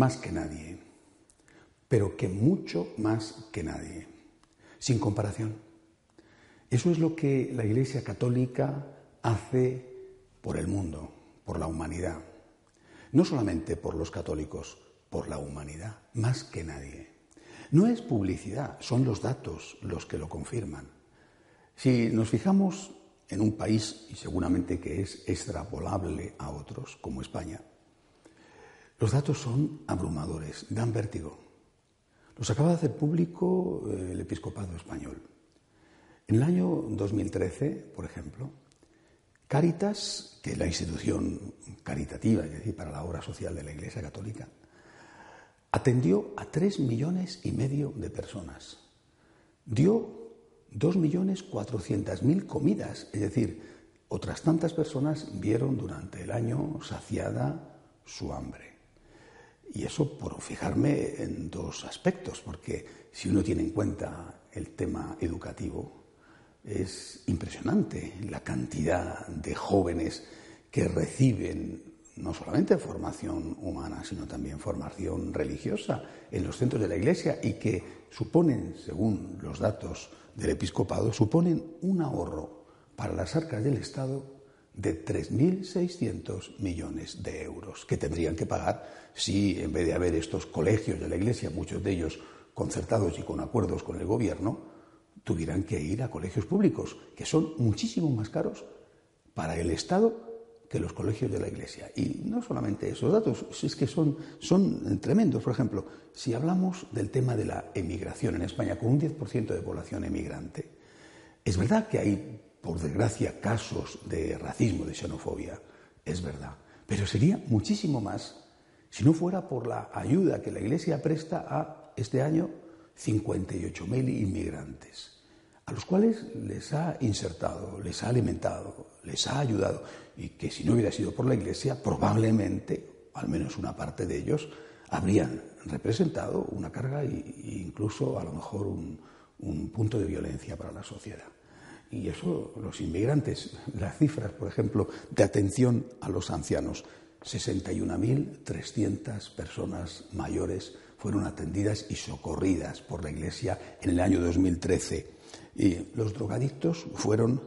Más que nadie, pero que mucho más que nadie, sin comparación. Eso es lo que la Iglesia Católica hace por el mundo, por la humanidad. No solamente por los católicos, por la humanidad, más que nadie. No es publicidad, son los datos los que lo confirman. Si nos fijamos en un país, y seguramente que es extrapolable a otros, como España, los datos son abrumadores, dan vértigo. Los acaba de hacer público eh, el episcopado español. En el año 2013, por ejemplo, Caritas, que es la institución caritativa, es decir, para la obra social de la Iglesia Católica, atendió a tres millones y medio de personas. Dio dos millones cuatrocientas mil comidas, es decir, otras tantas personas vieron durante el año saciada su hambre. Y eso por fijarme en dos aspectos, porque si uno tiene en cuenta el tema educativo, es impresionante la cantidad de jóvenes que reciben no solamente formación humana, sino también formación religiosa en los centros de la Iglesia y que suponen, según los datos del episcopado, suponen un ahorro para las arcas del Estado de 3.600 millones de euros que tendrían que pagar si, en vez de haber estos colegios de la Iglesia, muchos de ellos concertados y con acuerdos con el gobierno, tuvieran que ir a colegios públicos, que son muchísimo más caros para el Estado que los colegios de la Iglesia. Y no solamente esos datos, es que son, son tremendos. Por ejemplo, si hablamos del tema de la emigración en España, con un 10% de población emigrante, es verdad que hay por desgracia, casos de racismo, de xenofobia, es verdad. Pero sería muchísimo más si no fuera por la ayuda que la Iglesia presta a este año 58.000 inmigrantes, a los cuales les ha insertado, les ha alimentado, les ha ayudado, y que si no hubiera sido por la Iglesia, probablemente, al menos una parte de ellos, habrían representado una carga e incluso a lo mejor un, un punto de violencia para la sociedad. Y eso, los inmigrantes, las cifras, por ejemplo, de atención a los ancianos, 61.300 personas mayores fueron atendidas y socorridas por la Iglesia en el año 2013. Y los drogadictos fueron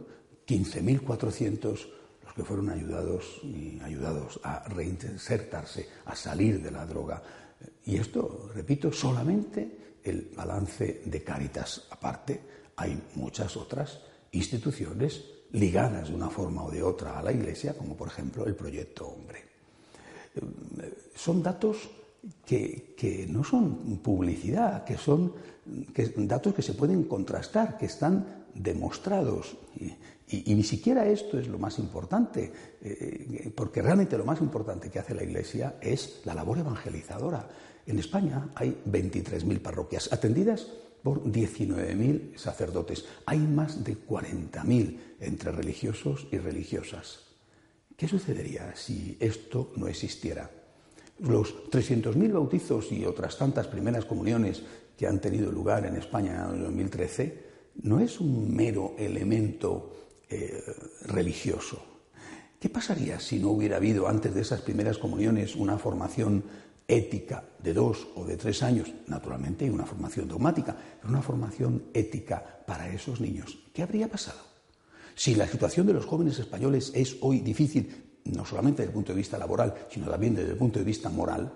15.400 los que fueron ayudados y ayudados a reinsertarse, a salir de la droga. Y esto, repito, solamente el balance de Cáritas. Aparte, hay muchas otras instituciones ligadas de una forma o de otra a la Iglesia, como por ejemplo el Proyecto Hombre. Son datos que, no son publicidad, que son datos que se pueden contrastar, que están demostrados. Y, ni siquiera esto es lo más importante, eh, porque realmente lo más importante que hace la Iglesia es la labor evangelizadora. En España hay 23.000 parroquias atendidas por 19.000 sacerdotes. Hay más de 40.000 entre religiosos y religiosas. ¿Qué sucedería si esto no existiera? Los 300.000 bautizos y otras tantas primeras comuniones que han tenido lugar en España en el 2013 no es un mero elemento eh, religioso. ¿Qué pasaría si no hubiera habido antes de esas primeras comuniones una formación ética de dos o de tres años, naturalmente hay una formación dogmática, pero una formación ética para esos niños. ¿Qué habría pasado? Si la situación de los jóvenes españoles es hoy difícil, no solamente desde el punto de vista laboral, sino también desde el punto de vista moral,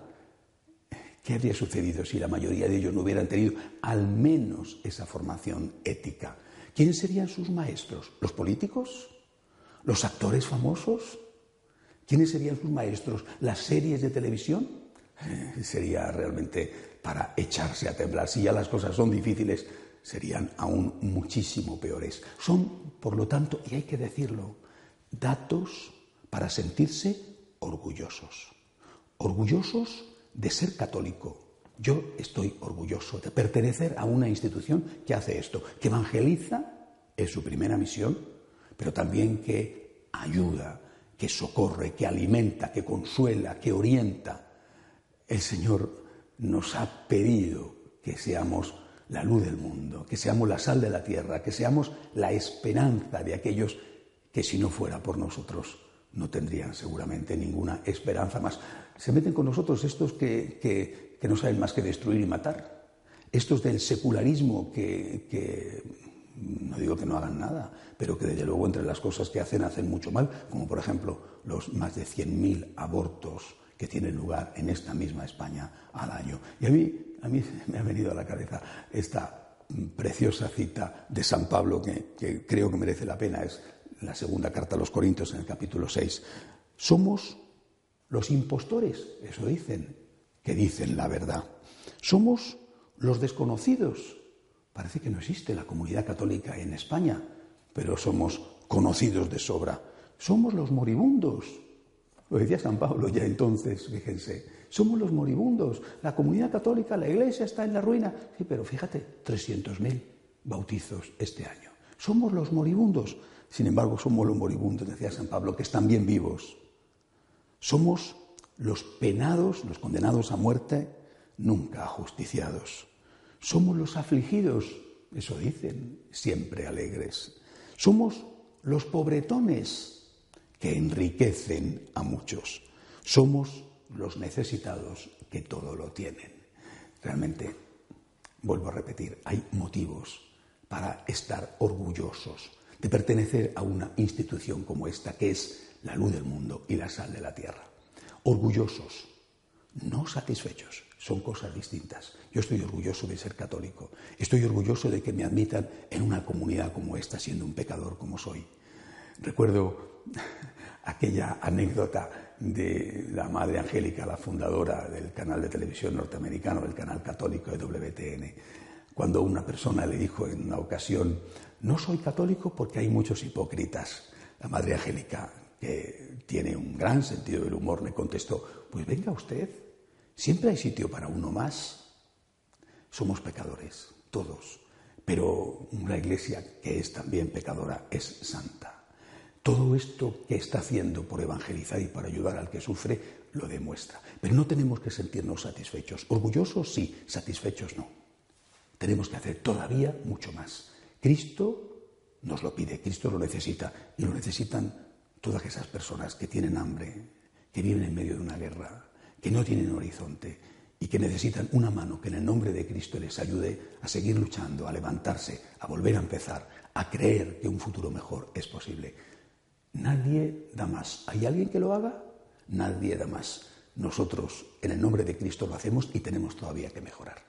¿qué habría sucedido si la mayoría de ellos no hubieran tenido al menos esa formación ética? ¿Quiénes serían sus maestros? ¿Los políticos? ¿Los actores famosos? ¿Quiénes serían sus maestros? ¿Las series de televisión? Sería realmente para echarse a temblar. Si ya las cosas son difíciles, serían aún muchísimo peores. Son, por lo tanto, y hay que decirlo, datos para sentirse orgullosos. Orgullosos de ser católico. Yo estoy orgulloso de pertenecer a una institución que hace esto, que evangeliza, es su primera misión, pero también que ayuda, que socorre, que alimenta, que consuela, que orienta. El Señor nos ha pedido que seamos la luz del mundo, que seamos la sal de la tierra, que seamos la esperanza de aquellos que si no fuera por nosotros no tendrían seguramente ninguna esperanza más. Se meten con nosotros estos que, no saben más que destruir y matar, estos del secularismo que, no digo que no hagan nada, pero que desde luego entre las cosas que hacen hacen mucho mal, como por ejemplo los más de 100.000 abortos que tienen lugar en esta misma España al año. Y a mí, a mí me ha venido a la cabeza esta preciosa cita de San Pablo que, que creo que merece la pena, es la segunda carta a los Corintios en el capítulo 6. Somos los impostores, eso dicen, que dicen la verdad. Somos los desconocidos. Parece que no existe la comunidad católica en España, pero somos conocidos de sobra. Somos los moribundos. Lo decía San Pablo ya entonces, fíjense. Somos los moribundos. La comunidad católica, la iglesia está en la ruina. Sí, pero fíjate, 300.000 bautizos este año. Somos los moribundos. Sin embargo, somos los moribundos, decía San Pablo, que están bien vivos. Somos los penados, los condenados a muerte, nunca ajusticiados. Somos los afligidos, eso dicen, siempre alegres. Somos los pobretones que enriquecen a muchos. Somos los necesitados que todo lo tienen. Realmente, vuelvo a repetir, hay motivos para estar orgullosos de pertenecer a una institución como esta, que es la luz del mundo y la sal de la tierra. Orgullosos, no satisfechos, son cosas distintas. Yo estoy orgulloso de ser católico, estoy orgulloso de que me admitan en una comunidad como esta, siendo un pecador como soy. Recuerdo aquella anécdota de la Madre Angélica, la fundadora del canal de televisión norteamericano, el canal católico de WTN, cuando una persona le dijo en una ocasión, no soy católico porque hay muchos hipócritas. La Madre Angélica, que tiene un gran sentido del humor, le contestó, pues venga usted, siempre hay sitio para uno más. Somos pecadores, todos, pero una iglesia que es también pecadora es santa. Todo esto que está haciendo por evangelizar y para ayudar al que sufre lo demuestra. Pero no tenemos que sentirnos satisfechos. Orgullosos sí, satisfechos no. Tenemos que hacer todavía mucho más. Cristo nos lo pide, Cristo lo necesita y lo necesitan todas esas personas que tienen hambre, que viven en medio de una guerra, que no tienen horizonte y que necesitan una mano que en el nombre de Cristo les ayude a seguir luchando, a levantarse, a volver a empezar, a creer que un futuro mejor es posible. Nadie da más. ¿Hay alguien que lo haga? Nadie da más. Nosotros, en el nombre de Cristo, lo hacemos y tenemos todavía que mejorar.